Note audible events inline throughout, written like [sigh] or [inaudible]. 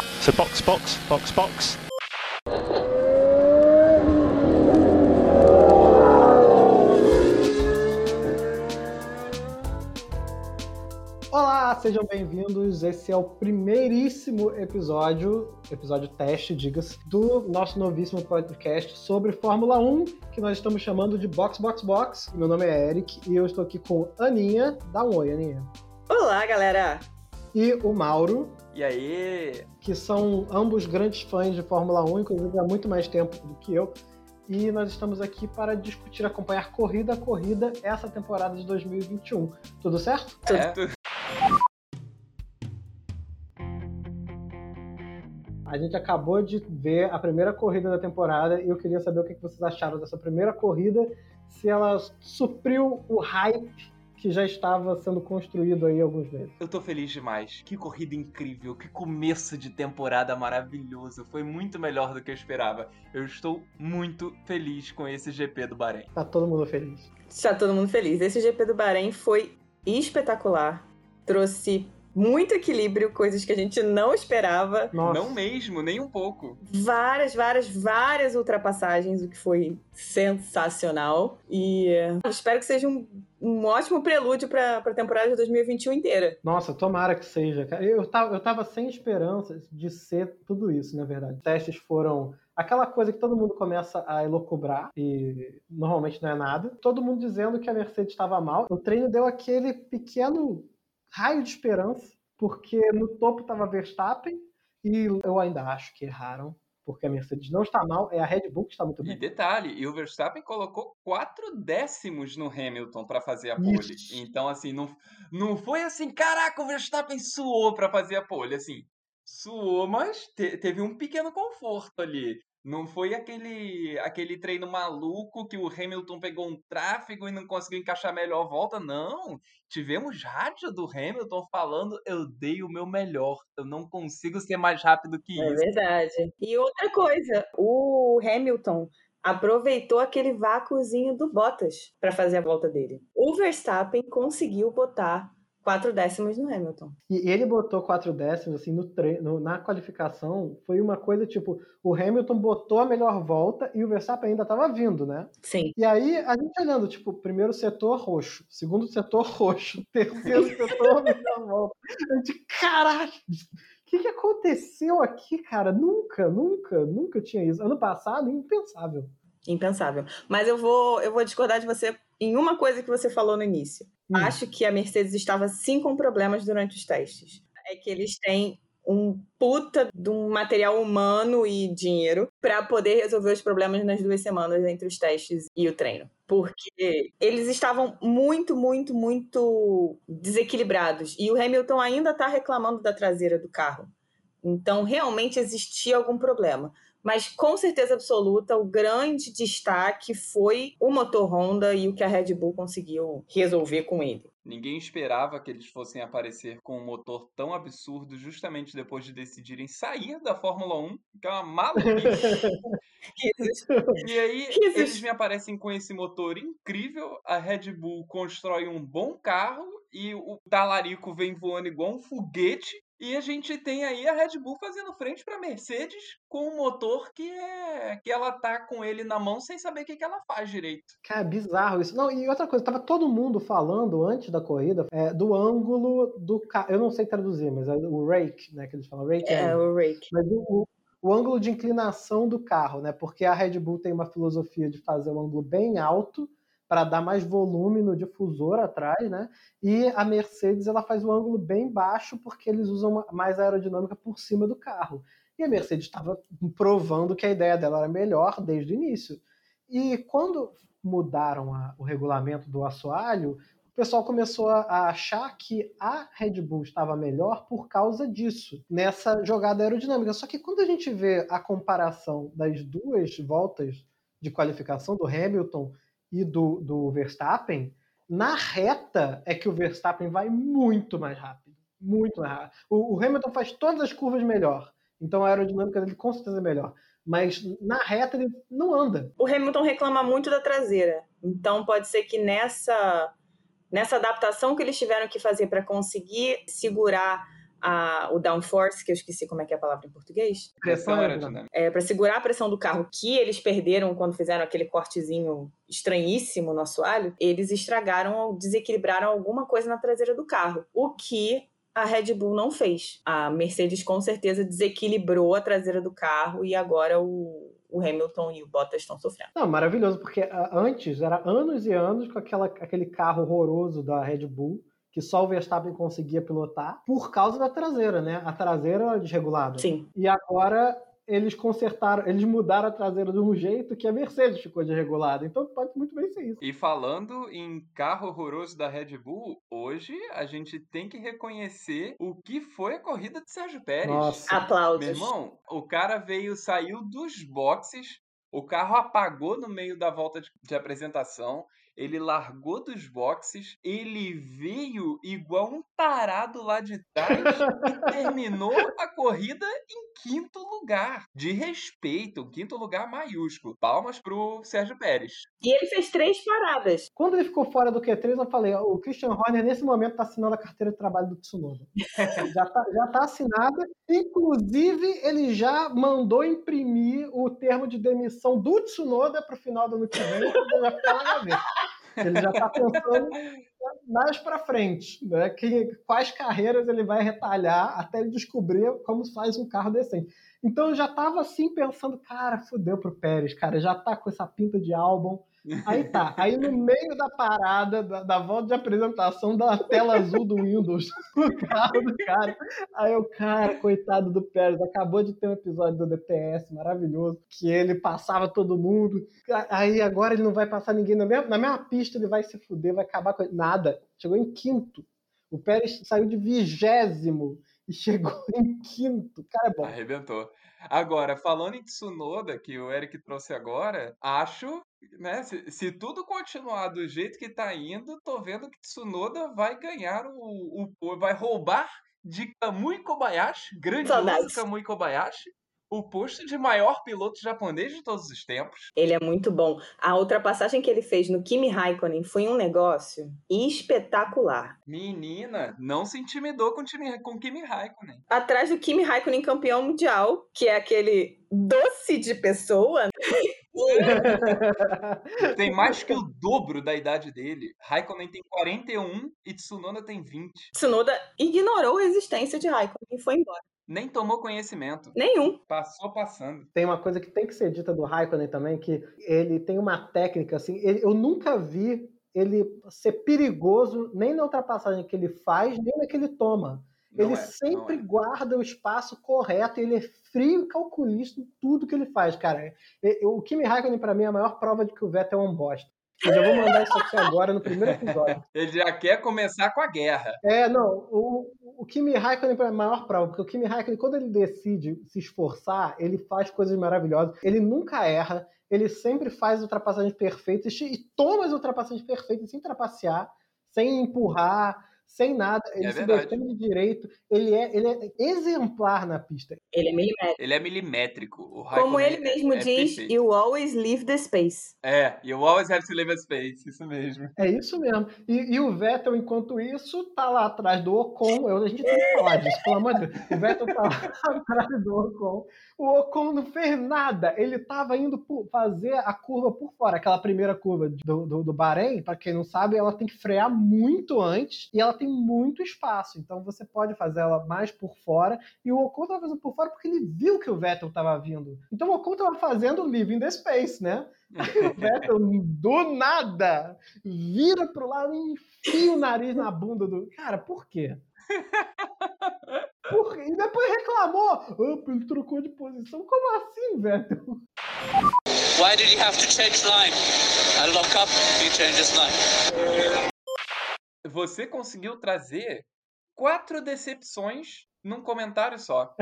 So box, box, box, box. Olá, sejam bem-vindos. Esse é o primeiríssimo episódio, episódio teste, diga-se, do nosso novíssimo podcast sobre Fórmula 1, que nós estamos chamando de Box Box Box. Meu nome é Eric e eu estou aqui com Aninha. Dá um oi, Aninha. Olá, galera! E o Mauro. E aí? Que são ambos grandes fãs de Fórmula 1, inclusive há muito mais tempo do que eu. E nós estamos aqui para discutir, acompanhar corrida a corrida essa temporada de 2021. Tudo certo? Certo. A gente acabou de ver a primeira corrida da temporada e eu queria saber o que vocês acharam dessa primeira corrida, se ela supriu o hype que já estava sendo construído aí há alguns meses. Eu tô feliz demais. Que corrida incrível, que começo de temporada maravilhoso. Foi muito melhor do que eu esperava. Eu estou muito feliz com esse GP do Bahrein. Tá todo mundo feliz. Está todo mundo feliz. Esse GP do Bahrein foi espetacular. Trouxe muito equilíbrio, coisas que a gente não esperava. Nossa. Não mesmo, nem um pouco. Várias, várias, várias ultrapassagens, o que foi sensacional. E espero que seja um, um ótimo prelúdio para a temporada de 2021 inteira. Nossa, tomara que seja. Eu tava, eu tava sem esperança de ser tudo isso, na verdade. Os testes foram aquela coisa que todo mundo começa a elocubrar e normalmente não é nada. Todo mundo dizendo que a Mercedes estava mal. O treino deu aquele pequeno raio de esperança, porque no topo estava Verstappen e eu ainda acho que erraram, porque a Mercedes não está mal, é a Red Bull que está muito bem. E detalhe, e o Verstappen colocou quatro décimos no Hamilton para fazer a pole. Isso. Então, assim, não, não foi assim, caraca, o Verstappen suou para fazer a pole, assim, suou, mas te, teve um pequeno conforto ali. Não foi aquele aquele treino maluco que o Hamilton pegou um tráfego e não conseguiu encaixar a melhor volta, não. Tivemos rádio do Hamilton falando: eu dei o meu melhor, eu não consigo ser mais rápido que é isso. É verdade. E outra coisa, o Hamilton aproveitou aquele vácuozinho do Bottas para fazer a volta dele. O Verstappen conseguiu botar quatro décimos no Hamilton. E ele botou quatro décimos, assim, no treino, na qualificação, foi uma coisa tipo, o Hamilton botou a melhor volta e o Verstappen ainda estava vindo, né? Sim. E aí, a gente olhando, tipo, primeiro setor roxo, segundo setor roxo, [laughs] terceiro setor melhor volta. A gente, caralho! O que, que aconteceu aqui, cara? Nunca, nunca, nunca tinha isso. Ano passado, impensável. Impensável. Mas eu vou, eu vou discordar de você em uma coisa que você falou no início. Hum. Acho que a Mercedes estava sim com problemas durante os testes. É que eles têm um puta de um material humano e dinheiro para poder resolver os problemas nas duas semanas entre os testes e o treino. Porque eles estavam muito, muito, muito desequilibrados. E o Hamilton ainda está reclamando da traseira do carro. Então, realmente existia algum problema. Mas com certeza absoluta, o grande destaque foi o motor Honda e o que a Red Bull conseguiu resolver com ele. Ninguém esperava que eles fossem aparecer com um motor tão absurdo justamente depois de decidirem sair da Fórmula 1, que é uma maluquice. [laughs] e aí eles me aparecem com esse motor incrível, a Red Bull constrói um bom carro e o talarico vem voando igual um foguete e a gente tem aí a Red Bull fazendo frente para a Mercedes com um motor que é que ela tá com ele na mão sem saber o que, que ela faz direito. Cara, bizarro isso. Não, e outra coisa, tava todo mundo falando antes da corrida é, do ângulo do carro. Eu não sei traduzir, mas é o rake, né? Que eles falam. Rake é, o rake. Mas o, o ângulo de inclinação do carro, né? Porque a Red Bull tem uma filosofia de fazer um ângulo bem alto para dar mais volume no difusor atrás, né? E a Mercedes ela faz um ângulo bem baixo porque eles usam mais aerodinâmica por cima do carro. E a Mercedes estava provando que a ideia dela era melhor desde o início. E quando mudaram a, o regulamento do assoalho, o pessoal começou a achar que a Red Bull estava melhor por causa disso, nessa jogada aerodinâmica. Só que quando a gente vê a comparação das duas voltas de qualificação do Hamilton e do, do Verstappen, na reta é que o Verstappen vai muito mais rápido. Muito mais rápido. O, o Hamilton faz todas as curvas melhor. Então a aerodinâmica dele com certeza é melhor. Mas na reta ele não anda. O Hamilton reclama muito da traseira. Então pode ser que nessa, nessa adaptação que eles tiveram que fazer para conseguir segurar a, o downforce, que eu esqueci como é que é a palavra em português. Pressão aerodinâmica. É, para segurar a pressão do carro que eles perderam quando fizeram aquele cortezinho estranhíssimo no assoalho, eles estragaram, desequilibraram alguma coisa na traseira do carro. O que a Red Bull não fez. A Mercedes com certeza desequilibrou a traseira do carro e agora o, o Hamilton e o Bottas estão sofrendo. Não, maravilhoso, porque antes era anos e anos com aquela, aquele carro horroroso da Red Bull que só o Verstappen conseguia pilotar por causa da traseira, né? A traseira era desregulada. Sim. E agora eles consertaram, eles mudaram a traseira de um jeito que a Mercedes ficou desregulada. Então pode muito bem ser isso. E falando em carro horroroso da Red Bull, hoje a gente tem que reconhecer o que foi a corrida de Sérgio Pérez. Nossa. Aplausos. Meu irmão, o cara veio, saiu dos boxes, o carro apagou no meio da volta de, de apresentação ele largou dos boxes, ele veio igual um tarado lá de trás e terminou a corrida em quinto lugar. De respeito, um quinto lugar maiúsculo. Palmas pro Sérgio Pérez. E ele fez três paradas. Quando ele ficou fora do Q3, eu falei, o Christian Horner nesse momento tá assinando a carteira de trabalho do Tsunoda. [laughs] já, tá, já tá assinada. Inclusive, ele já mandou imprimir o termo de demissão do Tsunoda pro final do ano que vem, já ficar na gaveta. Ele já está pensando mais para frente, né? Que, quais carreiras ele vai retalhar até ele descobrir como faz um carro decente. Então eu já estava assim pensando, cara, fudeu pro Pérez, cara, já tá com essa pinta de álbum, Aí tá. Aí no meio da parada, da, da, volta de apresentação da tela azul do Windows, [laughs] o carro do cara. Aí o cara, coitado do Pérez, acabou de ter um episódio do DTS maravilhoso, que ele passava todo mundo. Aí agora ele não vai passar ninguém na mesma, na mesma pista, ele vai se fuder, vai acabar com. Nada. Chegou em quinto. O Pérez saiu de vigésimo e chegou [laughs] em quinto. Cara, é bom. Arrebentou. Agora, falando em Tsunoda, que o Eric trouxe agora, acho, né, se, se tudo continuar do jeito que tá indo, tô vendo que Tsunoda vai ganhar o, o vai roubar de Kamui Kobayashi, grandioso Kamui Kobayashi, o posto de maior piloto japonês de todos os tempos. Ele é muito bom. A ultrapassagem que ele fez no Kimi Raikkonen foi um negócio espetacular. Menina, não se intimidou com o Kimi, com Kimi Raikkonen. Atrás do Kimi Raikkonen campeão mundial, que é aquele doce de pessoa. [laughs] tem mais que o dobro da idade dele. Raikkonen tem 41 e Tsunoda tem 20. Tsunoda ignorou a existência de Raikkonen e foi embora. Nem tomou conhecimento. Nenhum. Passou passando. Tem uma coisa que tem que ser dita do Raikkonen também, que ele tem uma técnica, assim, ele, eu nunca vi ele ser perigoso nem na ultrapassagem que ele faz, nem na que ele toma. Não ele é, sempre é. guarda o espaço correto, ele é frio e calculista em tudo que ele faz, cara. O Kimi Raikkonen, para mim, é a maior prova de que o Vettel é um bosta. Eu já vou mandar isso aqui agora no primeiro episódio. [laughs] Ele já quer começar com a guerra. É, não. O, o Kimi Raikkonen é a maior prova, porque o Kimi Raikkonen, quando ele decide se esforçar, ele faz coisas maravilhosas. Ele nunca erra, ele sempre faz ultrapassagens perfeitas e toma as ultrapassagens perfeitas sem trapacear, sem empurrar, sem nada, ele é se defende de direito, ele é, ele é exemplar na pista. Ele é milimétrico. Ele é milimétrico. Como ele é mesmo é, diz, perfeito. you always leave the space. É, you always have to leave a space, isso mesmo. É isso mesmo. E, e o Vettel, enquanto isso, tá lá atrás do Ocon, eu, a gente tem que falar disso, pelo amor de Deus. O Vettel tá lá [laughs] atrás do Ocon. O Ocon não fez nada, ele tava indo fazer a curva por fora, aquela primeira curva do, do, do Bahrein, para quem não sabe, ela tem que frear muito antes, e ela tem muito espaço, então você pode fazer ela mais por fora. E o Ocon estava fazendo por fora porque ele viu que o Vettel estava vindo. Então o Ocon estava fazendo Living the Space, né? Aí o Vettel, do nada, vira pro lado e enfia o nariz na bunda do. Cara, por quê? [laughs] Por... E depois reclamou. Oh, ele trocou de posição. Como assim, Vettel? Why did he have to change line? I lock up, he changes line você conseguiu trazer quatro decepções num comentário só.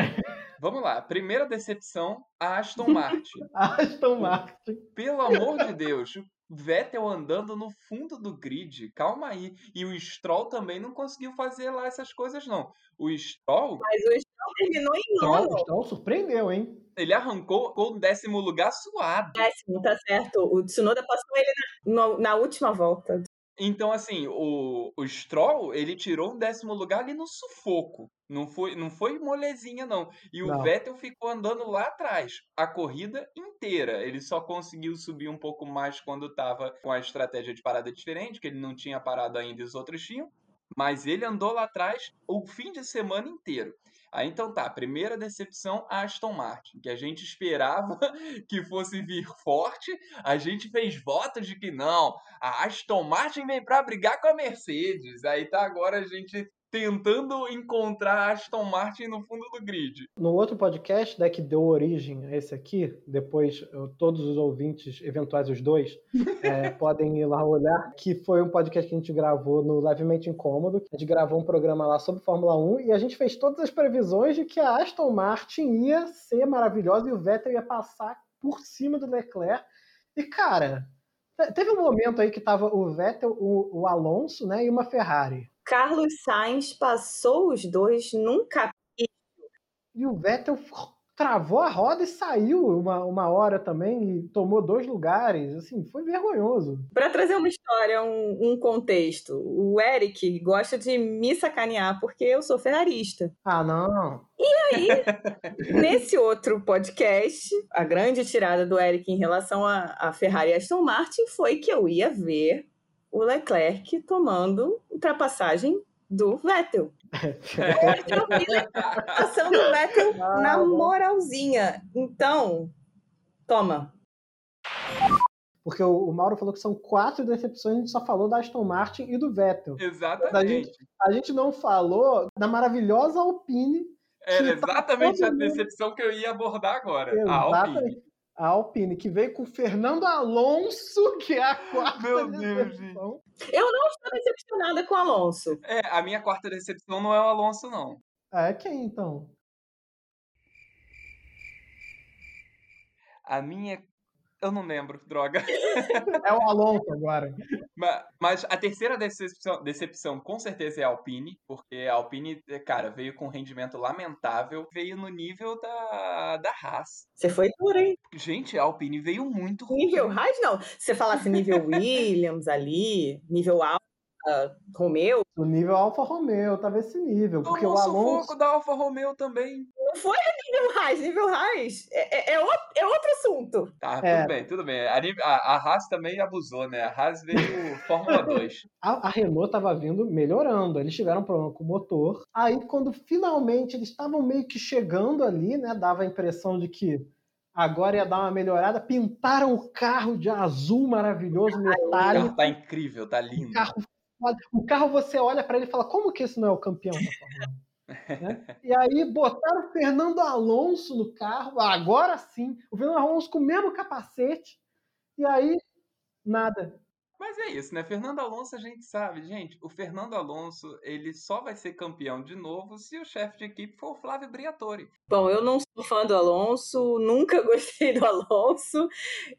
Vamos lá. Primeira decepção, a Aston Martin. [laughs] Aston Martin. Pelo amor de Deus. Vettel andando no fundo do grid. Calma aí. E o Stroll também não conseguiu fazer lá essas coisas, não. O Stroll. Mas o Stroll terminou em nono. O Stroll surpreendeu, hein? Ele arrancou com o décimo lugar suado. Décimo, tá certo. O Tsunoda passou ele na, na última volta. Então, assim, o, o Stroll, ele tirou um décimo lugar ali no sufoco. Não foi, não foi molezinha, não. E o Não. Vettel ficou andando lá atrás, a corrida inteira. Ele só conseguiu subir um pouco mais quando estava com a estratégia de parada diferente, que ele não tinha parado ainda e os outros tinham. Mas ele andou lá atrás o fim de semana inteiro. Aí então tá, primeira decepção, a Aston Martin, que a gente esperava [laughs] que fosse vir forte, a gente fez votos de que não, a Aston Martin vem para brigar com a Mercedes. Aí tá agora a gente tentando encontrar a Aston Martin no fundo do grid. No outro podcast, né, que deu origem a esse aqui, depois todos os ouvintes, eventuais os dois, [laughs] é, podem ir lá olhar, que foi um podcast que a gente gravou no Levemente Incômodo. A gente gravou um programa lá sobre Fórmula 1 e a gente fez todas as previsões de que a Aston Martin ia ser maravilhosa e o Vettel ia passar por cima do Leclerc. E, cara, te- teve um momento aí que tava o Vettel, o, o Alonso, né, e uma Ferrari. Carlos Sainz passou os dois num cap... E o Vettel travou a roda e saiu uma, uma hora também e tomou dois lugares. Assim, foi vergonhoso. Para trazer uma história, um, um contexto, o Eric gosta de me sacanear porque eu sou ferrarista. Ah, não. Aí, [laughs] nesse outro podcast, a grande tirada do Eric em relação a, a Ferrari e Aston Martin foi que eu ia ver o Leclerc tomando ultrapassagem do Vettel. Vi passando o Vettel na moralzinha. Então, toma. Porque o, Mauro falou que são quatro decepções, a gente só falou da Aston Martin e do Vettel. Exatamente. A gente não falou da maravilhosa Alpine. Era tá exatamente a todo mundo- decepção que eu ia abordar agora. A Alpine. A Alpine, que veio com o Fernando Alonso, [laughs] que é a quarta Meu Deus, decepção. Eu não estou decepcionada com o Alonso. É, a minha quarta decepção não é o Alonso, não. Ah, é quem então? A minha. Eu não lembro, droga. [laughs] É o Alonso agora. Ma- Mas a terceira decepção, decepção com certeza é a Alpine, porque a Alpine, cara, veio com um rendimento lamentável, veio no nível da, da Haas. Você foi duro, hein? Gente, a Alpine veio muito ruim. Nível Haas, não. Se você falasse nível [laughs] Williams ali, nível Alfa, Romeo, O nível Alfa Romeo, tava esse nível. Porque o Alonso. sufoco da Alfa Romeo também. não foi nível Haas. Nível Haas é, é, é outro, é outro assunto. Tá, É. tudo bem, tudo bem. A, a, a Haas também abusou, né? A Haas veio [laughs] Fórmula 2. A, a Renault tava vindo melhorando. Eles tiveram problema com o motor. Aí, quando finalmente eles estavam meio que chegando ali, né? Dava a impressão de que agora ia dar uma melhorada. Pintaram o carro de azul maravilhoso, O metálico. carro tá incrível, tá lindo. O carro, o carro você olha para ele e fala: como que esse não é o campeão da Fórmula 1? [laughs] Né? E aí botaram o Fernando Alonso no carro, agora sim, o Fernando Alonso com o mesmo capacete, e aí nada. Mas é isso, né? Fernando Alonso, a gente sabe, gente, o Fernando Alonso, ele só vai ser campeão de novo se o chefe de equipe for o Flávio Briatore. Bom, eu não sou fã do Alonso, [laughs] nunca gostei do Alonso,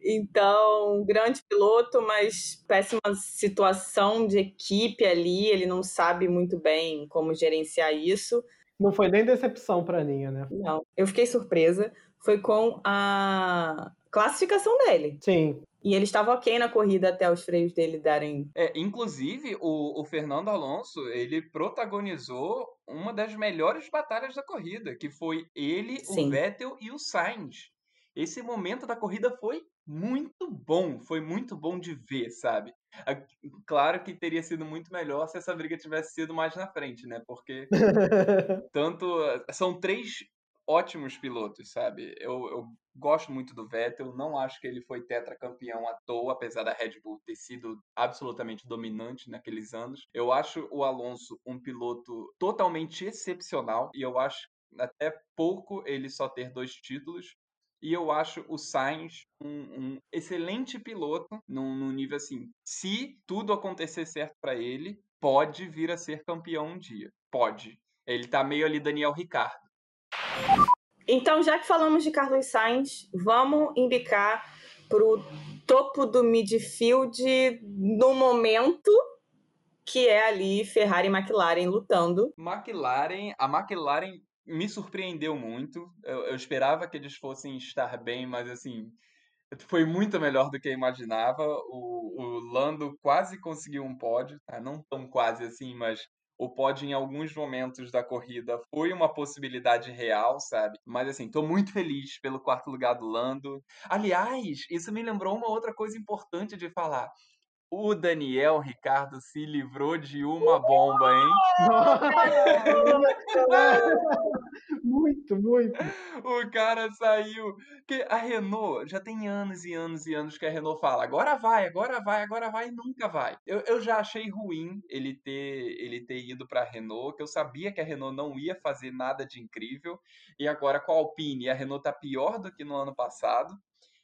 então, grande piloto, mas péssima situação de equipe ali, ele não sabe muito bem como gerenciar isso. Não foi nem decepção para Aninha, né? Não, eu fiquei surpresa, foi com a classificação dele. Sim. E ele estava ok na corrida até os freios dele darem. É, inclusive, o, o Fernando Alonso, ele protagonizou uma das melhores batalhas da corrida, que foi ele, Sim. o Vettel e o Sainz. Esse momento da corrida foi muito bom, foi muito bom de ver, sabe? A- Claro que teria sido muito melhor se essa briga tivesse sido mais na frente, né? Porque [laughs] tanto são três ótimos pilotos, sabe? Eu, eu gosto muito do Vettel, não acho que ele foi tetracampeão à toa, apesar da Red Bull ter sido absolutamente dominante naqueles anos. Eu acho o Alonso um piloto totalmente excepcional e eu acho até pouco ele só ter dois títulos. E eu acho o Sainz um, um excelente piloto num, num nível assim. Se tudo acontecer certo para ele, pode vir a ser campeão um dia. Pode. Ele tá meio ali Daniel Ricardo. Então, já que falamos de Carlos Sainz, vamos indicar pro topo do midfield no momento que é ali Ferrari e McLaren lutando. McLaren, a McLaren me surpreendeu muito. Eu, eu esperava que eles fossem estar bem, mas assim, Foi muito melhor do que eu imaginava. O, o Lando quase conseguiu um pódio, tá? não tão quase assim, mas o pódio em alguns momentos da corrida foi uma possibilidade real, sabe? Mas assim, tô muito feliz pelo quarto lugar do Lando. Aliás, isso me lembrou uma outra coisa importante de falar o Daniel Ricardo se livrou de uma bomba, hein? [laughs] muito, muito. O cara saiu. Que a Renault já tem anos e anos e anos que a Renault fala: agora vai, agora vai, agora vai e nunca vai. Eu, eu já achei ruim ele ter, ele ter ido para a Renault, que eu sabia que a Renault não ia fazer nada de incrível. E agora com a Alpine, a Renault tá pior do que no ano passado.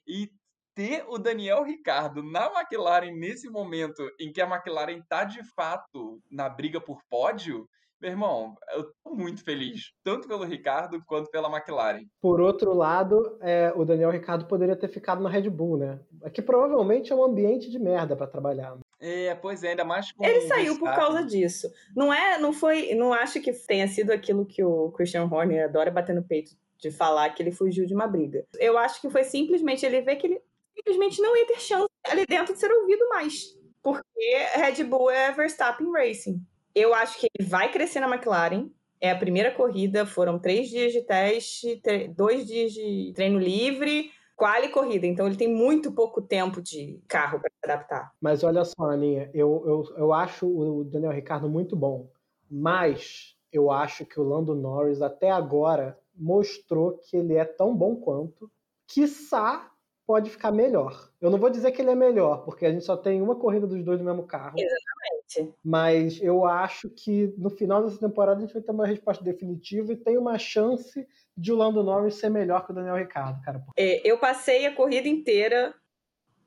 E ter o Daniel Ricardo na McLaren nesse momento em que a McLaren está de fato na briga por pódio, meu irmão, eu tô muito feliz, tanto pelo Ricardo quanto pela McLaren. Por outro lado, é, o Daniel Ricardo poderia ter ficado na Red Bull, né? Que provavelmente é um ambiente de merda para trabalhar. É, pois é, ainda mais com Ele saiu por causa disso. Não é, não foi, não acho que tenha sido aquilo que o Christian Horner adora bater no peito de falar que ele fugiu de uma briga. Eu acho que foi simplesmente ele ver que ele simplesmente não ia ter chance ali dentro de ser ouvido mais. Porque Red Bull é Verstappen Racing. Eu acho que ele vai crescer na McLaren. É a primeira corrida, foram três dias de teste, dois dias de treino livre, quali corrida. Então ele tem muito pouco tempo de carro para se adaptar. Mas olha só, Aninha, eu, eu, eu acho o Daniel Ricardo muito bom. Mas eu acho que o Lando Norris até agora mostrou que ele é tão bom quanto. Quiçá pode ficar melhor. Eu não vou dizer que ele é melhor, porque a gente só tem uma corrida dos dois no mesmo carro. Exatamente. Mas eu acho que no final dessa temporada a gente vai ter uma resposta definitiva e tem uma chance de o Lando Norris ser melhor que o Daniel Ricciardo, cara. É, eu passei a corrida inteira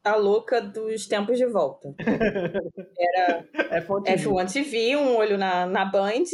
a louca dos tempos de volta. [laughs] Era F1 TV, F1 TV um olho na, na Band.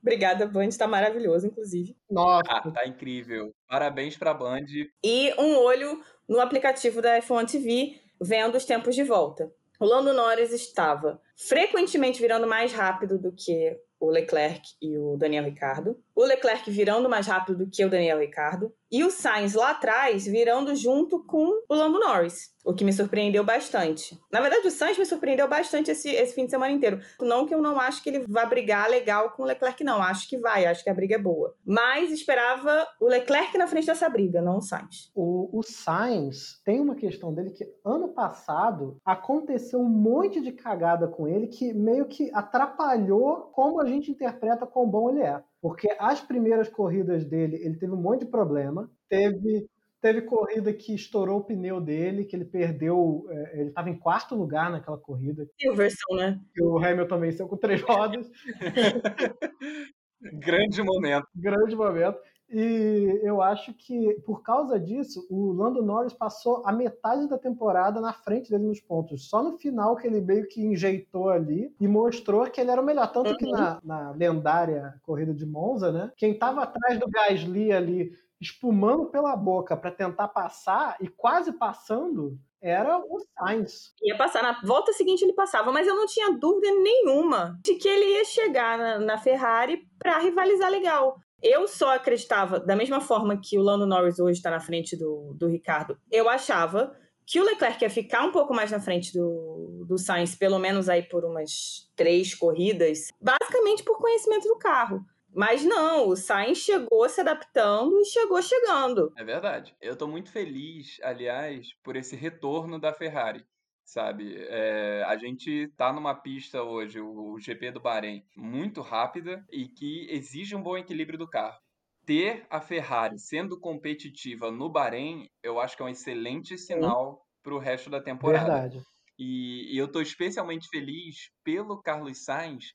Obrigada, Band, tá maravilhoso, inclusive. Nossa, ah, tá incrível. Parabéns pra Band. E um olho no aplicativo da F1 TV, vendo os tempos de volta. O Lando Norris estava frequentemente virando mais rápido do que o Leclerc e o Daniel Ricardo. O Leclerc virando mais rápido do que o Daniel Ricardo. E o Sainz lá atrás virando junto com o Lando Norris o que me surpreendeu bastante. Na verdade, o Sainz me surpreendeu bastante esse, esse fim de semana inteiro. Não que eu não acho que ele vá brigar legal com o Leclerc, não. Acho que vai, acho que a briga é boa. Mas esperava o Leclerc na frente dessa briga, não o Sainz. O, o Sainz tem uma questão dele que ano passado aconteceu um monte de cagada com ele que meio que atrapalhou como a gente interpreta quão bom ele é. Porque as primeiras corridas dele, ele teve um monte de problema. Teve Teve corrida que estourou o pneu dele, que ele perdeu. É, ele estava em quarto lugar naquela corrida. versão, né? Que o Hamilton venceu com três rodas. [laughs] Grande momento. Grande momento. E eu acho que, por causa disso, o Lando Norris passou a metade da temporada na frente dele nos pontos. Só no final que ele meio que enjeitou ali e mostrou que ele era o melhor. Tanto uhum. que na, na lendária corrida de Monza, né? Quem estava atrás do Gasly ali espumando pela boca para tentar passar e quase passando era o Sainz. Ia passar, na volta seguinte ele passava, mas eu não tinha dúvida nenhuma de que ele ia chegar na, na Ferrari para rivalizar legal. Eu só acreditava, da mesma forma que o Lando Norris hoje está na frente do, do Ricardo, eu achava que o Leclerc ia ficar um pouco mais na frente do, do Sainz, pelo menos aí por umas três corridas, basicamente por conhecimento do carro. Mas não, o Sainz chegou se adaptando e chegou chegando. É verdade. Eu tô muito feliz, aliás, por esse retorno da Ferrari. Sabe, é, a gente tá numa pista hoje, o GP do Bahrein, muito rápida e que exige um bom equilíbrio do carro ter a Ferrari sendo competitiva no Bahrein, eu acho que é um excelente sinal para o resto da temporada. Verdade. E, e eu estou especialmente feliz pelo Carlos Sainz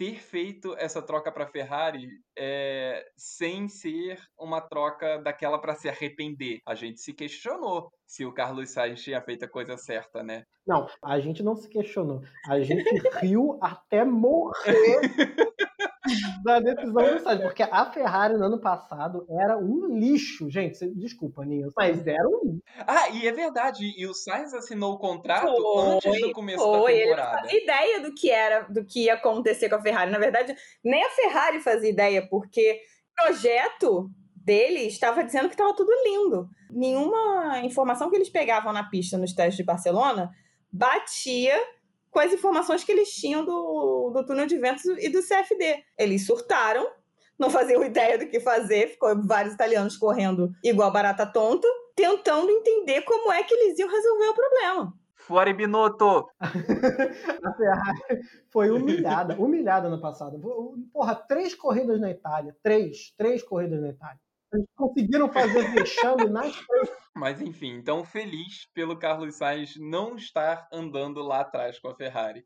ter feito essa troca para a Ferrari é, sem ser uma troca daquela para se arrepender. A gente se questionou se o Carlos Sainz tinha feito a coisa certa, né? Não, a gente não se questionou. A gente riu até morrer [laughs] da decisão do Sainz, porque a Ferrari no ano passado era um lixo, gente. Desculpa, Ninho, mas era um. Ah, e é verdade. E o Sainz assinou o contrato foi, antes do começo foi, da temporada. Ele fazia ideia do que era, do que ia acontecer com a Ferrari. Na verdade, nem a Ferrari fazia ideia, porque projeto dele estava dizendo que estava tudo lindo. Nenhuma informação que eles pegavam na pista nos testes de Barcelona batia com as informações que eles tinham do, do túnel de ventos e do CFD. Eles surtaram, não faziam [laughs] ideia do que fazer, ficou vários italianos correndo igual barata tonta, tentando entender como é que eles iam resolver o problema. Fuori Binotto! [laughs] a Ferrari foi humilhada, humilhada no passado. Porra, três corridas na Itália, três, três corridas na Itália. Eles conseguiram fazer vexame nas. [laughs] Mas enfim, então feliz pelo Carlos Sainz não estar andando lá atrás com a Ferrari.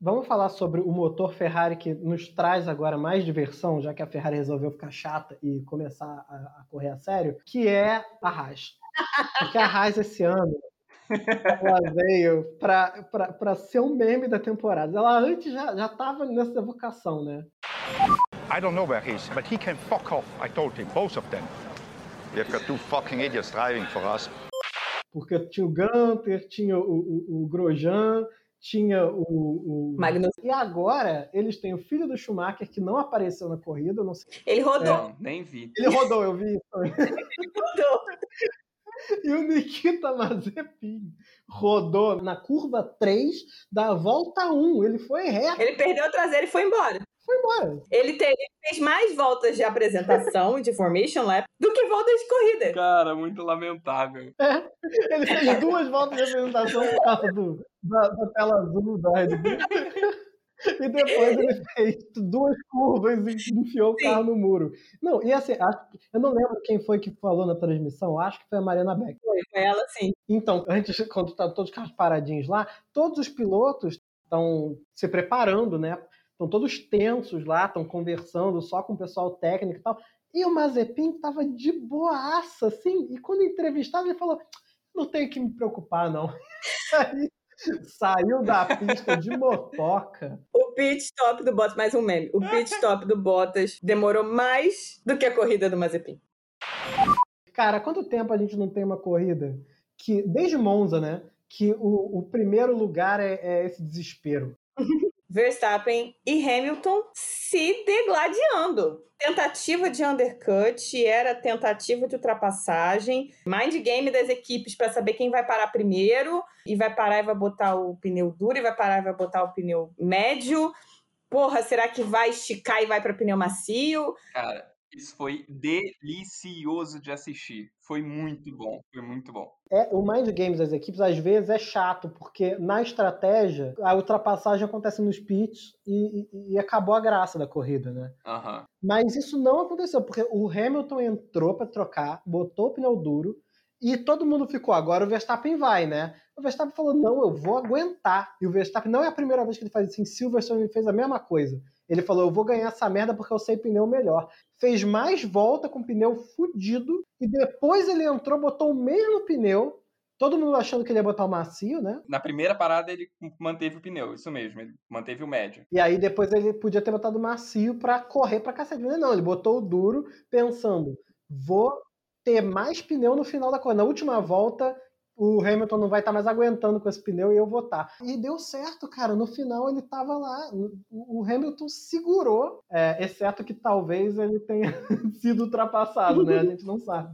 Vamos falar sobre o motor Ferrari que nos traz agora mais diversão, já que a Ferrari resolveu ficar chata e começar a, a correr a sério, que é a Haas. Porque a Haas esse ano ela veio para ser um meme da temporada. Ela antes já, já tava nessa vocação, né? I don't know where he is, but he can fuck off. I told him, both of them. We've got two fucking idiots driving for us. Porque tinha o Gunter, tinha o, o, o Grosjean, tinha o, o... Magnus. E agora eles têm o filho do Schumacher que não apareceu na corrida, não sei. Ele rodou. É, nem vi. Ele rodou, eu vi isso. [laughs] Ele rodou. E o Nikita Mazepin rodou na curva 3 da volta 1. Ele foi reto. Ele perdeu o traseiro e foi embora. Foi embora. Ele, teve, fez mais voltas de apresentação de Formation Lap do que voltas de corrida. Cara, muito lamentável. É, ele fez duas voltas de apresentação por causa do, da, da tela azul da Red Bull. E depois ele fez duas curvas e enfiou o carro no muro. Não, e assim, acho, eu não lembro quem foi que falou na transmissão, acho que foi a Mariana Beck. Foi, foi ela sim. Então, antes, quando estavam todos os carros paradinhos lá, todos os pilotos estão se preparando, né? Estão todos tensos lá, estão conversando só com o pessoal técnico e tal. E o Mazepin estava de boaça, assim, e quando entrevistado ele falou, não tenho que me preocupar, não. [laughs] Aí Saiu da pista de motoca. O pit stop do Bottas, mais um meme. O pit stop do Bottas demorou mais do que a corrida do Mazepin. Cara, quanto tempo a gente não tem uma corrida que, desde Monza, né? Que o, o primeiro lugar é, é esse desespero. [laughs] Verstappen e Hamilton se degladiando. Tentativa de undercut, era tentativa de ultrapassagem, mind game das equipes para saber quem vai parar primeiro, e vai parar e vai botar o pneu duro, e vai parar e vai botar o pneu médio. Porra, será que vai esticar e vai para pneu macio? Cara, isso foi delicioso de assistir. Foi muito bom, foi muito bom. É, o mind games das equipes às vezes é chato, porque na estratégia a ultrapassagem acontece nos pits e, e, e acabou a graça da corrida, né? Uhum. Mas isso não aconteceu, porque o Hamilton entrou para trocar, botou o pneu duro e todo mundo ficou. Agora o Verstappen vai, né? O Verstappen falou: não, eu vou aguentar. E o Verstappen não é a primeira vez que ele faz isso. Em Silverstone ele fez a mesma coisa. Ele falou: eu vou ganhar essa merda porque eu sei pneu melhor. Fez mais volta com pneu fudido e depois ele entrou, botou o mesmo pneu. Todo mundo achando que ele ia botar o macio, né? Na primeira parada ele manteve o pneu, isso mesmo, ele manteve o médio. E aí depois ele podia ter botado o macio para correr para cacete. Não, ele botou o duro pensando: vou ter mais pneu no final da corrida. Na última volta, o Hamilton não vai estar tá mais aguentando com esse pneu e eu vou estar. Tá. E deu certo, cara. No final ele estava lá. O Hamilton segurou, é, exceto que talvez ele tenha [laughs] sido ultrapassado, né? A gente não sabe.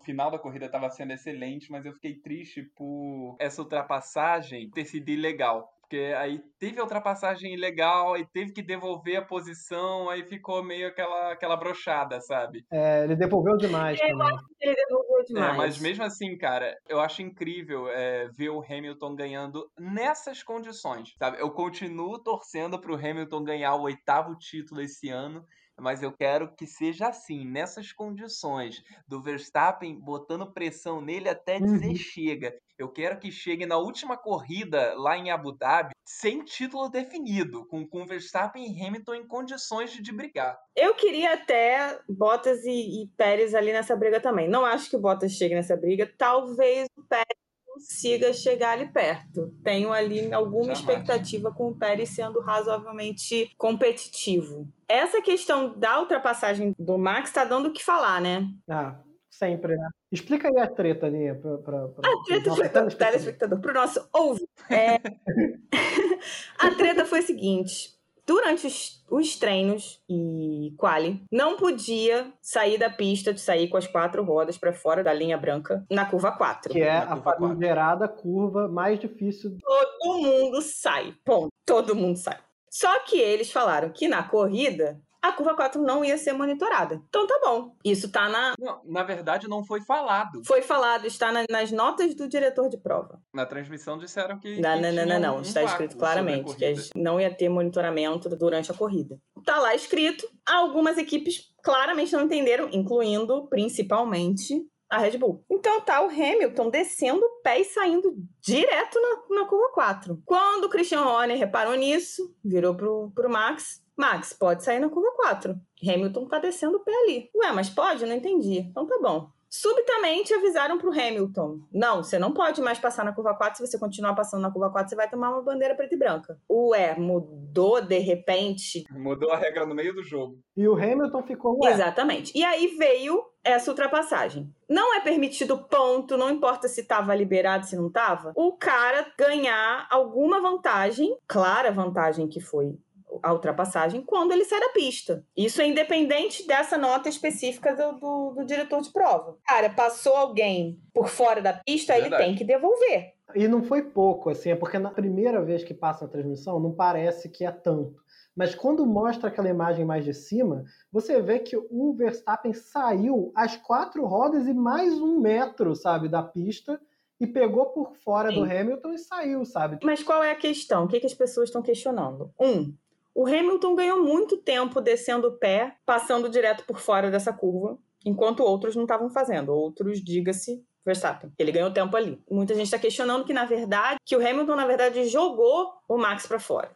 O final da corrida estava sendo excelente, mas eu fiquei triste por essa ultrapassagem ter sido ilegal. Porque aí teve a ultrapassagem ilegal, aí teve que devolver a posição, aí ficou meio aquela, aquela brochada, sabe? É, ele devolveu demais. Eu acho que ele devolveu demais. É, mas mesmo assim, cara, eu acho incrível é, ver o Hamilton ganhando nessas condições, sabe? Eu continuo torcendo pro Hamilton ganhar o oitavo título esse ano mas eu quero que seja assim, nessas condições, do Verstappen botando pressão nele até dizer uhum. chega. Eu quero que chegue na última corrida lá em Abu Dhabi sem título definido, com, com Verstappen e Hamilton em condições de, de brigar. Eu queria até Bottas e, e Pérez ali nessa briga também. Não acho que o Bottas chegue nessa briga. Talvez o Pérez consiga chegar ali perto. Tenho ali alguma Jamais. expectativa com o Pérez sendo razoavelmente competitivo. Essa questão da ultrapassagem do Max está dando o que falar, né? Ah, sempre, né? Explica aí a treta ali para A treta foi para o telespectador, para o nosso ouve. É... [laughs] [laughs] a treta foi a seguinte: durante os, os, treinos e quali, não podia sair da pista, de sair com as quatro rodas para fora da linha branca na curva 4. Que é a famigerada curva mais difícil. Todo mundo sai. Ponto. Todo mundo sai. Só que eles falaram que na corrida a curva 4 não ia ser monitorada. Então tá bom. Isso tá na. Não, na verdade, não foi falado. Foi falado, está na, nas notas do diretor de prova. Na transmissão disseram que. Não, que não, não, não, não. Um está escrito claramente que não ia ter monitoramento durante a corrida. Tá lá escrito. Algumas equipes claramente não entenderam, incluindo principalmente a Red Bull. Então tá o Hamilton descendo o pé e saindo direto na, na curva 4. Quando o Christian Horner reparou nisso, virou pro, pro Max Max, pode sair na curva 4. Hamilton tá descendo o pé ali. Ué, mas pode? Não entendi. Então tá bom. Subitamente avisaram pro Hamilton: não, você não pode mais passar na curva 4. Se você continuar passando na curva 4, você vai tomar uma bandeira preta e branca. Ué, mudou de repente. Mudou a regra no meio do jogo. E o Hamilton ficou. Ué. Exatamente. E aí veio essa ultrapassagem. Não é permitido ponto, não importa se estava liberado, se não estava, o cara ganhar alguma vantagem, clara vantagem que foi a ultrapassagem quando ele sai da pista. Isso é independente dessa nota específica do, do, do diretor de prova. Cara, passou alguém por fora da pista, Verdade. ele tem que devolver. E não foi pouco, assim, é porque na primeira vez que passa a transmissão não parece que é tanto. Mas quando mostra aquela imagem mais de cima, você vê que o Verstappen saiu às quatro rodas e mais um metro, sabe, da pista e pegou por fora Sim. do Hamilton e saiu, sabe? Mas qual é a questão? O que, que as pessoas estão questionando? Um, o Hamilton ganhou muito tempo descendo o pé, passando direto por fora dessa curva, enquanto outros não estavam fazendo. Outros, diga-se, Verstappen. Ele ganhou tempo ali. Muita gente está questionando que, na verdade, que o Hamilton, na verdade, jogou o Max para fora.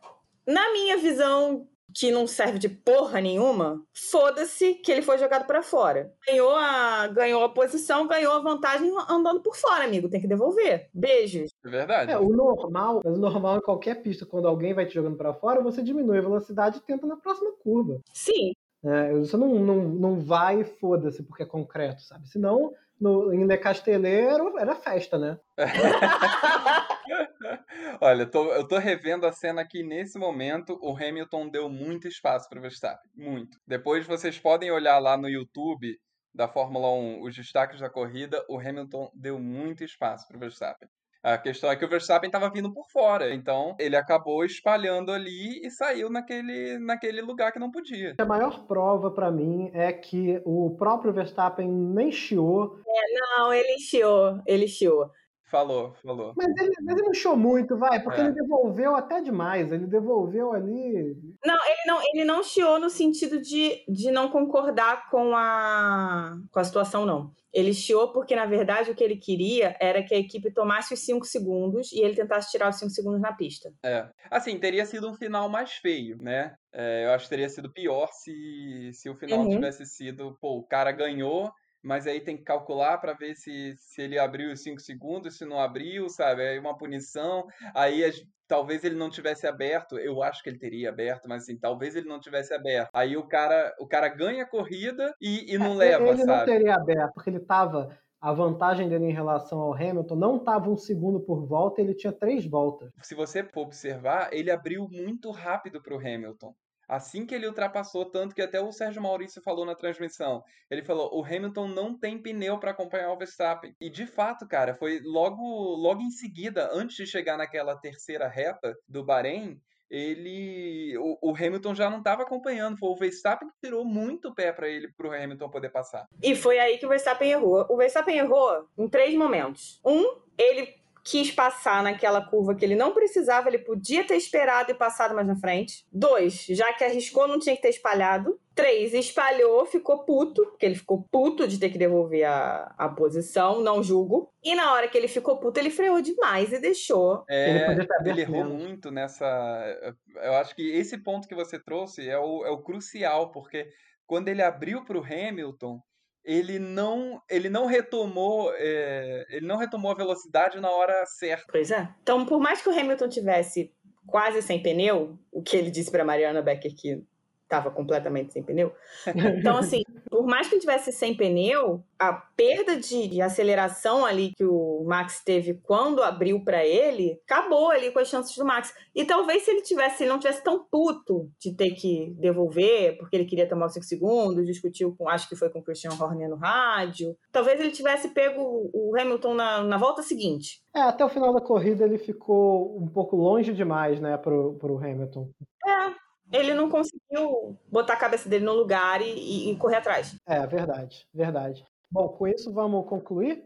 Na minha visão que não serve de porra nenhuma, foda-se que ele foi jogado para fora. Ganhou a, ganhou a posição, ganhou a vantagem andando por fora, amigo. Tem que devolver. Beijos. É verdade. É, o normal, o normal em qualquer pista, quando alguém vai te jogando para fora, você diminui a velocidade e tenta na próxima curva. Sim. É, você não, não, não vai foda-se porque é concreto, sabe? Senão no, em Le Casteleiro era festa, né? [laughs] Olha, eu tô, eu tô revendo a cena aqui nesse momento. O Hamilton deu muito espaço para Verstappen. Muito. Depois vocês podem olhar lá no YouTube da Fórmula 1 os destaques da corrida. O Hamilton deu muito espaço para Verstappen. A questão é que o Verstappen estava vindo por fora, então ele acabou espalhando ali e saiu naquele, naquele lugar que não podia. A maior prova para mim é que o próprio Verstappen nem chiou. É, não, ele chiou, ele chiou. Falou, falou. Mas ele, mas ele não show muito, vai, porque é. ele devolveu até demais. Ele devolveu ali. Não, ele não, ele não chiou no sentido de, de não concordar com a, com a situação, não. Ele chiou porque, na verdade, o que ele queria era que a equipe tomasse os 5 segundos e ele tentasse tirar os 5 segundos na pista. É. Assim, teria sido um final mais feio, né? É, eu acho que teria sido pior se, se o final uhum. tivesse sido, pô, o cara ganhou mas aí tem que calcular para ver se, se ele abriu os 5 segundos, se não abriu, sabe? Aí uma punição, aí talvez ele não tivesse aberto, eu acho que ele teria aberto, mas assim, talvez ele não tivesse aberto. Aí o cara, o cara ganha a corrida e, e não é, leva, ele sabe? Ele não teria aberto, porque ele tava a vantagem dele em relação ao Hamilton não estava um segundo por volta, ele tinha três voltas. Se você for observar, ele abriu muito rápido para o Hamilton. Assim que ele ultrapassou, tanto que até o Sérgio Maurício falou na transmissão, ele falou: o Hamilton não tem pneu para acompanhar o Verstappen. E de fato, cara, foi logo, logo em seguida, antes de chegar naquela terceira reta do Bahrein, ele o, o, Hamilton já não estava acompanhando, foi o Verstappen que tirou muito pé para ele para o Hamilton poder passar. E foi aí que o Verstappen errou. O Verstappen errou em três momentos. Um, ele quis passar naquela curva que ele não precisava, ele podia ter esperado e passado mais na frente. Dois, já que arriscou, não tinha que ter espalhado. Três, espalhou, ficou puto, porque ele ficou puto de ter que devolver a, a posição, não julgo. E na hora que ele ficou puto, ele freou demais e deixou. É, ele, ele errou muito nessa. Eu acho que esse ponto que você trouxe é o, é o crucial, porque quando ele abriu para o Hamilton, ele não ele não retomou é, ele não retomou a velocidade na hora certa. Pois é. Então, por mais que o Hamilton tivesse quase sem pneu, o que ele disse para Mariana Becker que estava completamente sem pneu. Então, assim, por mais que ele tivesse sem pneu, a perda de, de aceleração ali que o Max teve quando abriu para ele, acabou ali com as chances do Max. E talvez se ele tivesse, ele não tivesse tão puto de ter que devolver, porque ele queria tomar os 5 segundos, discutiu com, acho que foi com o Christian Horner no rádio, talvez ele tivesse pego o Hamilton na, na volta seguinte. É, até o final da corrida ele ficou um pouco longe demais, né, pro, pro Hamilton. É, ele não conseguiu botar a cabeça dele no lugar e, e, correr atrás. É, verdade, verdade. Bom, com isso vamos concluir?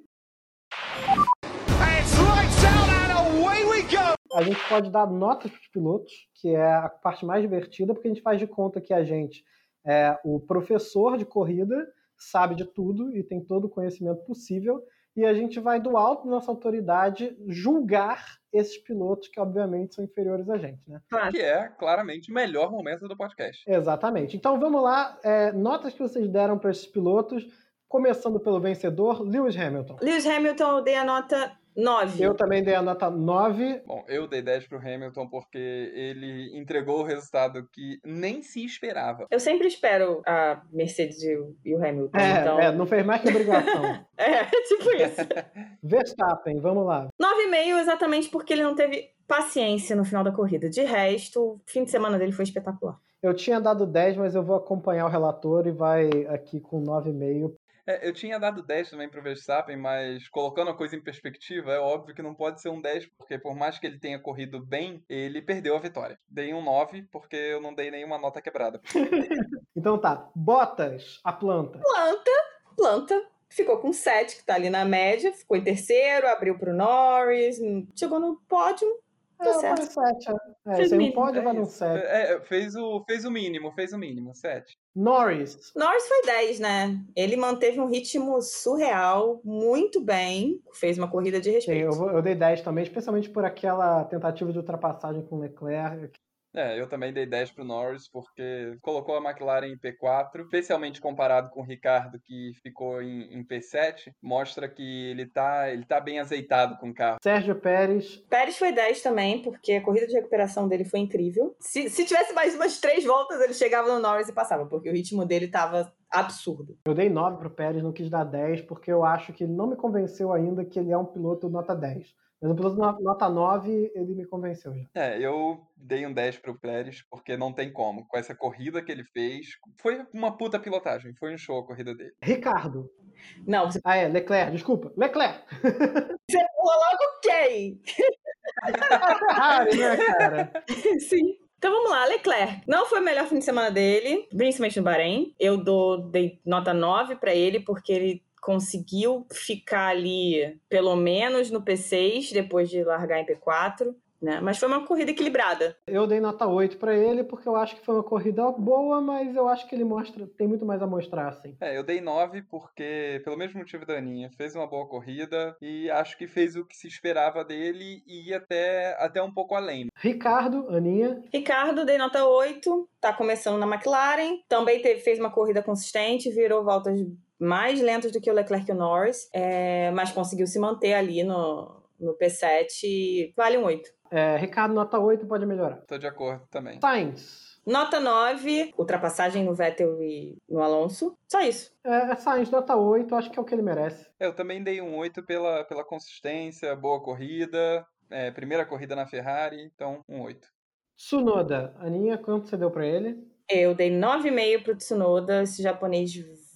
A gente pode dar notas para os pilotos, que é a parte mais divertida, porque a gente faz de conta que a gente é o professor de corrida, sabe de tudo e tem todo o conhecimento possível, e a gente vai do alto da nossa autoridade julgar esses pilotos que obviamente são inferiores a gente, né? Que é claramente o melhor momento do podcast. Exatamente. Então vamos lá, é, notas que vocês deram para esses pilotos, começando pelo vencedor, Lewis Hamilton. Lewis Hamilton, eu dei a nota 9. Eu também dei a nota 9. Bom, eu dei 10 pro Hamilton porque ele entregou o resultado que nem se esperava. Eu sempre espero a Mercedes e o Hamilton. É, então... é não fez mais que obrigação. [laughs] é, tipo isso. [laughs] Verstappen, vamos lá. 9,5 exatamente porque ele não teve paciência no final da corrida. De resto, o fim de semana dele foi espetacular. Eu tinha dado 10, mas eu vou acompanhar o relator e vai aqui com 9,5 é, eu tinha dado 10 também pro Verstappen, mas colocando a coisa em perspectiva, é óbvio que não pode ser um 10, porque por mais que ele tenha corrido bem, ele perdeu a vitória. Dei um 9, porque eu não dei nenhuma nota quebrada. [laughs] então tá, Bottas, a planta. Planta, planta. Ficou com 7, que tá ali na média, ficou em terceiro, abriu pro Norris, chegou no pódio, Tá é, certo. 7. É, você não pode levar no 7. É, fez, o, fez o mínimo, fez o mínimo, 7. Norris. Norris foi 10, né? Ele manteve um ritmo surreal, muito bem, fez uma corrida de respeito. Sim, eu, eu dei 10 também, especialmente por aquela tentativa de ultrapassagem com Leclerc, é, eu também dei 10 pro Norris, porque colocou a McLaren em P4, especialmente comparado com o Ricardo, que ficou em, em, P7, mostra que ele tá, ele tá bem azeitado com o carro. Sérgio Pérez. Pérez foi 10 também, porque a corrida de recuperação dele foi incrível. Se, se tivesse mais umas três voltas, ele chegava no Norris e passava, porque o ritmo dele tava absurdo. Eu dei 9 pro Pérez, não quis dar 10, porque eu acho que ele não me convenceu ainda que ele é um piloto nota 10. Mas o piloto nota 9, ele me convenceu já. É, eu dei um 10 pro Pérez, porque não tem como. Com essa corrida que ele fez, foi uma puta pilotagem. Foi um show a corrida dele. Ricardo. Não. Você... Ah, é, Leclerc, desculpa. Leclerc! [laughs] Você falou logo quem? [laughs] Ferrari, né, cara? [laughs] Sim. Então vamos lá, Leclerc. Não foi o melhor fim de semana dele, principalmente no Bahrein. Eu dou dei nota 9 para ele, porque ele conseguiu ficar ali pelo menos no P6 depois de largar em P4. Né? Mas foi uma corrida equilibrada. Eu dei nota 8 para ele porque eu acho que foi uma corrida boa, mas eu acho que ele mostra tem muito mais a mostrar assim. É, eu dei 9 porque pelo mesmo motivo da Aninha, fez uma boa corrida e acho que fez o que se esperava dele e ia até até um pouco além. Ricardo, Aninha. Ricardo dei nota 8, tá começando na McLaren, também teve, fez uma corrida consistente, virou voltas mais lentos do que o Leclerc e o Norris, é, mas conseguiu se manter ali no, no P7 e vale um 8. É, Ricardo, nota 8 pode melhorar. Tô de acordo também. Sainz. Nota 9, ultrapassagem no Vettel e no Alonso. Só isso. É, Sainz, nota 8, acho que é o que ele merece. Eu também dei um 8 pela, pela consistência, boa corrida, é, primeira corrida na Ferrari, então um 8. Tsunoda, Aninha, quanto você deu para ele? Eu dei 9,5 pro Tsunoda, esse japonês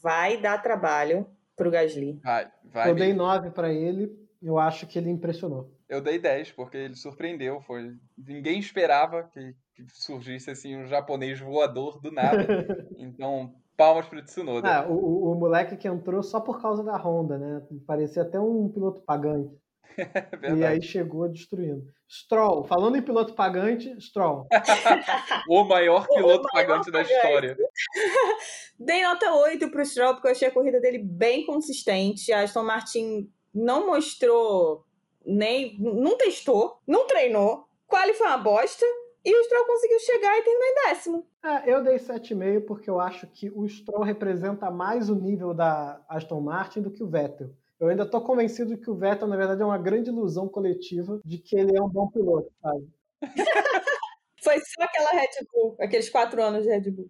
vai dar trabalho pro Gasly. Vai, vai. Eu dei 9 para ele, eu acho que ele impressionou. Eu dei 10, porque ele surpreendeu. Foi... Ninguém esperava que, que surgisse assim um japonês voador do nada. [laughs] então, palmas pro Tsunoda. Ah, o, o, o, moleque que entrou só por causa da Honda, né? Parecia até um piloto pagante. [laughs] e aí chegou destruindo. Stroll, falando em piloto pagante, Stroll. [laughs] o maior piloto o maior pagante, pagante da história. [laughs] Dei nota 8 pro Stroll, porque eu achei a corrida dele bem consistente. A Aston Martin não mostrou nem. não testou, não treinou. Quali foi uma bosta. E o Stroll conseguiu chegar e terminar em décimo. É, eu dei 7,5 porque eu acho que o Stroll representa mais o nível da Aston Martin do que o Vettel. Eu ainda estou convencido que o Vettel, na verdade, é uma grande ilusão coletiva de que ele é um bom piloto, sabe? [laughs] Foi só aquela Red Bull, aqueles quatro anos de Red Bull.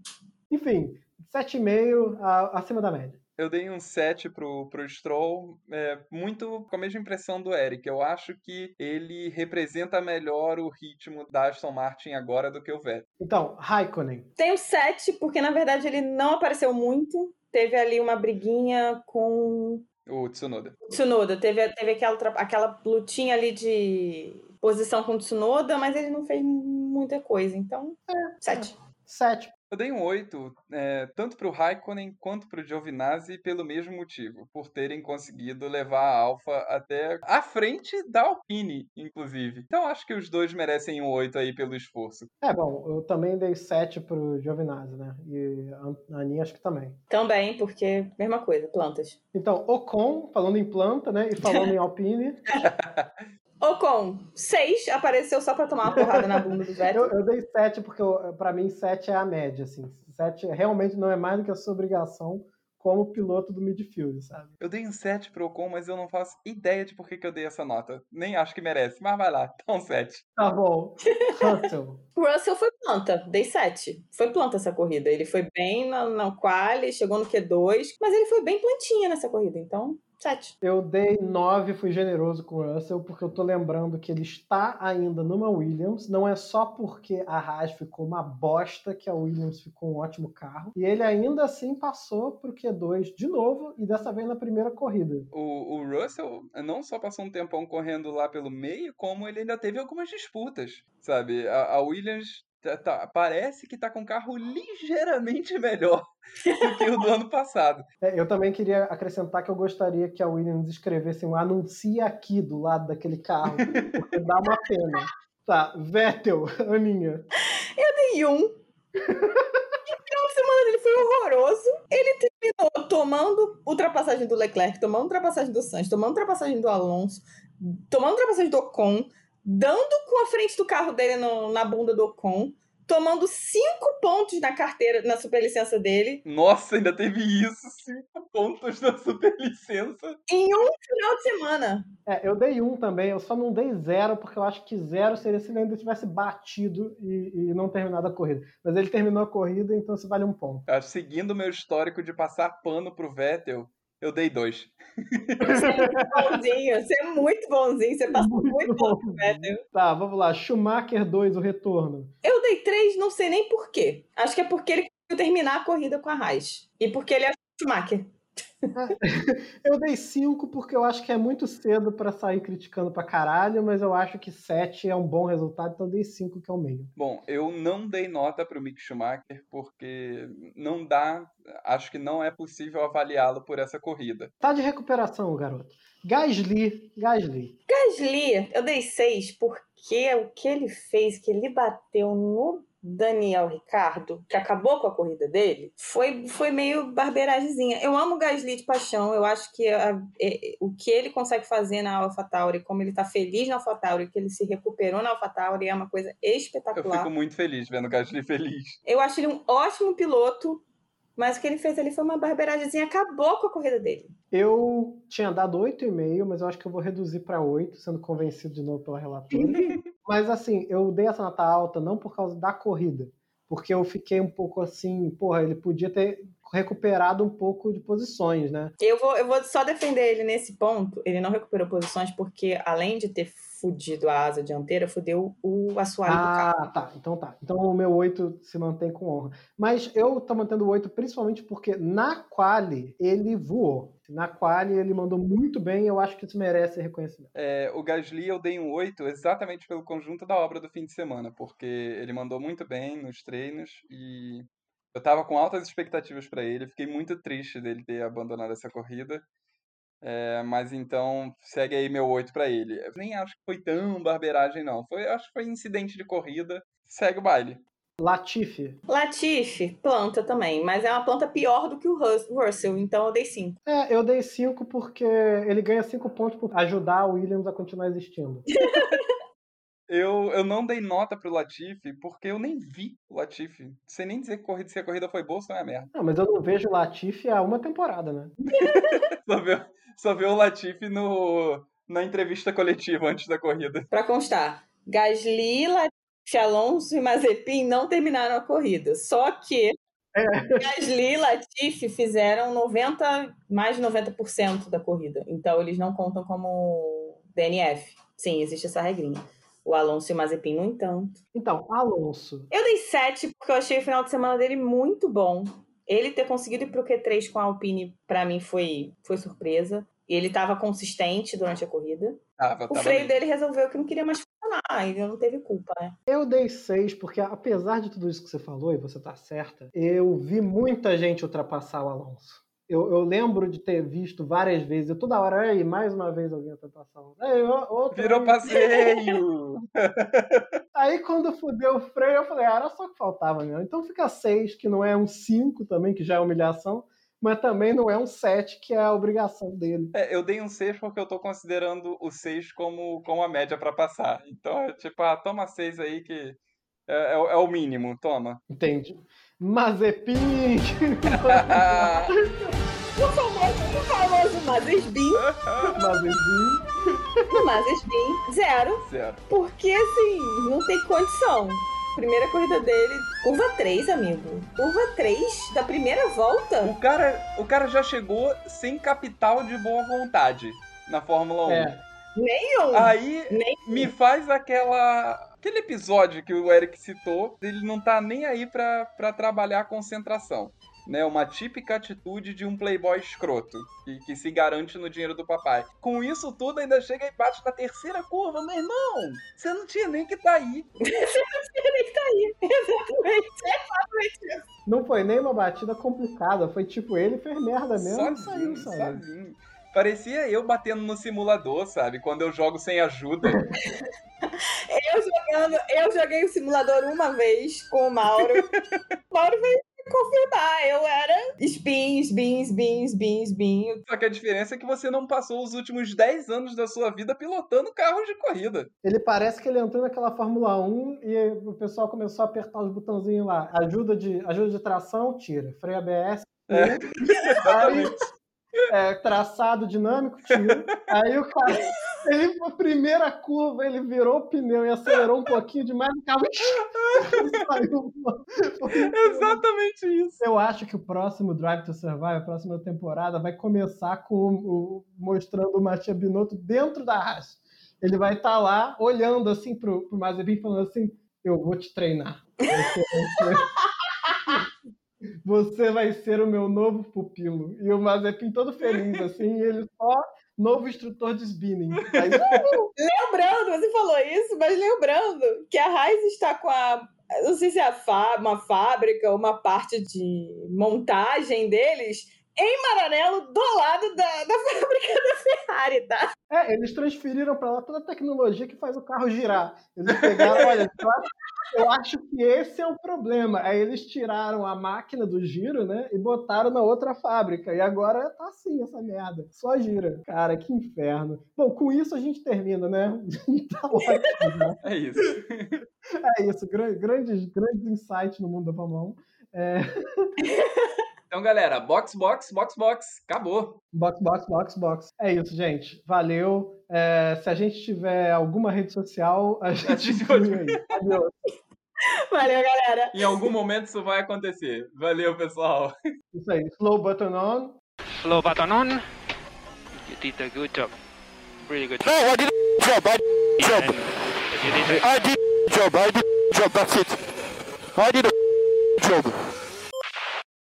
Enfim, 7,5 acima da média. Eu dei um 7 pro, pro Stroll, é, muito com a mesma impressão do Eric. Eu acho que ele representa melhor o ritmo da Aston Martin agora do que o Vettel. Então, Raikkonen. Tenho 7, porque na verdade ele não apareceu muito. Teve ali uma briguinha com. O Tsunoda. Tsunoda. Teve, teve aquela, aquela lutinha ali de posição com o Tsunoda, mas ele não fez muita coisa. Então, 7. É, 7. Eu dei um 8, é, tanto para o Raikkonen quanto para o Giovinazzi, pelo mesmo motivo, por terem conseguido levar a Alfa até a frente da Alpine, inclusive. Então acho que os dois merecem um 8 aí pelo esforço. É, bom, eu também dei 7 para o Giovinazzi, né? E a Aninha acho que também. Também, porque mesma coisa, plantas. Então, Ocon, falando em planta, né? E falando em [laughs] Alpine. [laughs] Ocon, 6, apareceu só pra tomar uma porrada na bunda do [laughs] Vettel. Eu, eu dei 7 porque para mim 7 é a média, assim. 7 realmente não é mais do que a sua obrigação como piloto do midfield, sabe? Eu dei um 7 pro Ocon, mas eu não faço ideia de por que, que eu dei essa nota. Nem acho que merece, mas vai lá, [laughs] dá um 7. Tá bom. Russell. [laughs] Russell foi planta, dei 7. Foi planta essa corrida. Ele foi bem na, na quali, chegou no Q2, mas ele foi bem plantinha nessa corrida, então Sete. Eu dei nove, fui generoso com o Russell, porque eu tô lembrando que ele está ainda numa Williams. Não é só porque a Haas ficou uma bosta que a Williams ficou um ótimo carro. E ele ainda assim passou pro Q2 de novo, e dessa vez na primeira corrida. O, o Russell não só passou um tempão correndo lá pelo meio, como ele ainda teve algumas disputas, sabe? A, a Williams Tá, tá, parece que tá com um carro ligeiramente [laughs] melhor do que o do ano passado. É, eu também queria acrescentar que eu gostaria que a Williams escrevesse um anuncie aqui do lado daquele carro, porque dá uma pena. Tá, Vettel, [laughs] Aninha. Eu dei um. A semana dele foi horroroso. Ele terminou tomando ultrapassagem do Leclerc, tomando ultrapassagem do Sainz, tomando ultrapassagem do Alonso, tomando ultrapassagem do Ocon, dando com a frente do carro dele no, na bunda do Ocon, tomando cinco pontos na carteira, na superlicença dele. Nossa, ainda teve isso, cinco pontos na superlicença. Em um final de semana. É, eu dei um também, eu só não dei zero, porque eu acho que zero seria se ele ainda tivesse batido e, e não terminado a corrida. Mas ele terminou a corrida, então isso vale um ponto. Seguindo o meu histórico de passar pano pro Vettel, eu dei dois. Você é muito bonzinho, você é muito bonzinho, você passou muito, muito bom pro Vettel. Tá, vamos lá. Schumacher 2, o retorno. Eu dei três, não sei nem por quê. Acho que é porque ele conseguiu terminar a corrida com a Raiz. E porque ele é Schumacher. Eu dei 5 porque eu acho que é muito cedo para sair criticando pra caralho, mas eu acho que 7 é um bom resultado, então eu dei 5 que é o meio. Bom, eu não dei nota pro Mick Schumacher porque não dá, acho que não é possível avaliá-lo por essa corrida. Tá de recuperação, garoto. Gasly, Gasly. Gasly, eu dei 6 porque o que ele fez, que ele bateu no Daniel Ricardo, que acabou com a corrida dele, foi, foi meio barbeiragemzinha. Eu amo o Gasly de paixão, eu acho que a, a, é, o que ele consegue fazer na AlphaTauri, como ele tá feliz na AlphaTauri, que ele se recuperou na AlphaTauri, é uma coisa espetacular. Eu fico muito feliz vendo o Gasly feliz. Eu acho ele um ótimo piloto, mas o que ele fez ali foi uma barbeiragemzinha, acabou com a corrida dele. Eu tinha dado 8,5, mas eu acho que eu vou reduzir para 8, sendo convencido de novo pela relatora. [laughs] mas assim, eu dei essa nota alta não por causa da corrida, porque eu fiquei um pouco assim, porra, ele podia ter recuperado um pouco de posições, né? Eu vou, eu vou só defender ele nesse ponto. Ele não recuperou posições porque, além de ter fudido a asa dianteira, fudeu o assoalho ah, do carro. Ah, tá. Então tá. Então o meu 8 se mantém com honra. Mas eu tô mantendo o 8 principalmente porque na quali ele voou. Na quali ele mandou muito bem eu acho que isso merece reconhecimento. É, o Gasly eu dei um 8 exatamente pelo conjunto da obra do fim de semana, porque ele mandou muito bem nos treinos e eu tava com altas expectativas para ele, fiquei muito triste dele ter abandonado essa corrida. É, mas então segue aí meu 8 para ele. Eu nem acho que foi tão barbeiragem, não. Foi, acho que foi incidente de corrida. Segue o baile. Latifi. Latifi, planta também, mas é uma planta pior do que o Russell, então eu dei 5. É, eu dei 5 porque ele ganha 5 pontos por ajudar o Williams a continuar existindo. [laughs] Eu, eu não dei nota pro Latifi porque eu nem vi o Latifi. Sem nem dizer que se a corrida foi boa ou se não é merda. Não, mas eu não vejo o Latifi há uma temporada, né? [laughs] só, vê, só vê o Latifi no, na entrevista coletiva antes da corrida. Pra constar, Gasly, Latifi, Alonso e Mazepin não terminaram a corrida. Só que É. [laughs] Gasly e Latifi fizeram 90, mais de 90% da corrida. Então eles não contam como DNF. Sim, existe essa regrinha. O Alonso e o Mazepin, no entanto. Então, Alonso. Eu dei 7 porque eu achei o final de semana dele muito bom. Ele ter conseguido ir pro Q3 com a Alpine, para mim, foi, foi surpresa. E ele estava consistente durante a corrida. Tava, o freio dele resolveu que não queria mais funcionar, ele não teve culpa, né? Eu dei seis, porque apesar de tudo isso que você falou, e você tá certa, eu vi muita gente ultrapassar o Alonso. Eu, eu, lembro de ter visto várias vezes, eu toda hora, aí, mais uma vez alguém ultrapassando. Aí, outra Virou vez. passeio! [laughs] aí quando fudeu o freio, eu falei, ah, era só que faltava mesmo. Então fica seis, que não é um cinco também, que já é humilhação, mas também não é um sete, que é a obrigação dele. É, eu dei um seis porque eu tô considerando o seis como, como a média para passar. Então, é tipo, ah, toma seis aí que é, é, é o mínimo, toma. Entendi. [laughs] [laughs] Mazepin! o famoso, o famoso Mazespin. Mazespin. O Mazespin, zero. Zero. Porque, assim, não tem condição. Primeira corrida dele, curva 3, amigo. Curva 3 da primeira volta. O cara, o cara já chegou sem capital de boa vontade na Fórmula 1. É. Nenhum. Aí Nenhum. me faz aquela aquele episódio que o Eric citou, ele não tá nem aí pra, pra trabalhar a concentração. Né, uma típica atitude de um playboy escroto, que, que, se garante no dinheiro do papai. Com isso tudo, ainda chega e bate na terceira curva. Meu irmão, você não tinha nem que estar tá aí. [laughs] você não tinha nem que estar tá aí. Exatamente. É exatamente isso. Não foi nem uma batida complicada, foi tipo, ele fez merda mesmo sozinho, e saiu, sabe? Sozinho. Parecia eu batendo no simulador, sabe? Quando eu jogo sem ajuda. [laughs] eu jogando, eu joguei o simulador uma vez com o Mauro. o [laughs] Mauro veio confirmar, eu era spin, spin, spin, spin, spin. Só que a diferença é que você não passou os últimos 10 anos da sua vida pilotando carros de corrida. Ele parece que ele entrou naquela Fórmula 1 e o pessoal começou a apertar os botãozinhos lá. Ajuda de, ajuda de tração, tira. Freio ABS. É, [laughs] exatamente é, traçado dinâmico, tiro. Aí o cara, ele, a primeira curva, ele virou o pneu e acelerou um pouquinho demais, o carro saiu. Exatamente isso. Eu acho que o próximo Drive to Survive, a próxima temporada, vai começar com o, o mostrando o Matia Binotto dentro da Haas. Ele vai estar tá lá olhando assim pro, pro Mazepin falando assim: Eu vou te treinar. [laughs] você vai ser o meu novo pupilo. E o Mazepin todo feliz, assim, ele só novo instrutor de spinning. [laughs] Lembrando, você falou isso, mas lembrando que a Raiz está com a. Não sei se é uma fábrica ou uma parte de montagem deles em Maranello, do lado da, da [laughs] fábrica da Ferrari, tá? É, eles transferiram para lá toda a tecnologia que faz o carro girar. Eles pegaram, olha, eu acho que esse é o problema. Aí eles tiraram a máquina do giro, né, e botaram na outra fábrica. E agora tá assim essa merda. Só gira. Cara, que inferno. Bom, com isso a gente termina, né? [laughs] tá ótimo. Né? É isso. É isso. Grandes, grandes insights no mundo da 1. É... [laughs] Então, galera, box, box, box, box. Acabou. Box, box, box, box. É isso, gente. Valeu. É, se a gente tiver alguma rede social, a [laughs] gente, pode... aí. Valeu, galera. Em algum momento isso vai acontecer. Valeu, pessoal. Isso aí. Slow button on. Slow button on. You did a good job. Really good job. No, I did a job. I did a job. I did a job. I did a job. That's it. I did a job.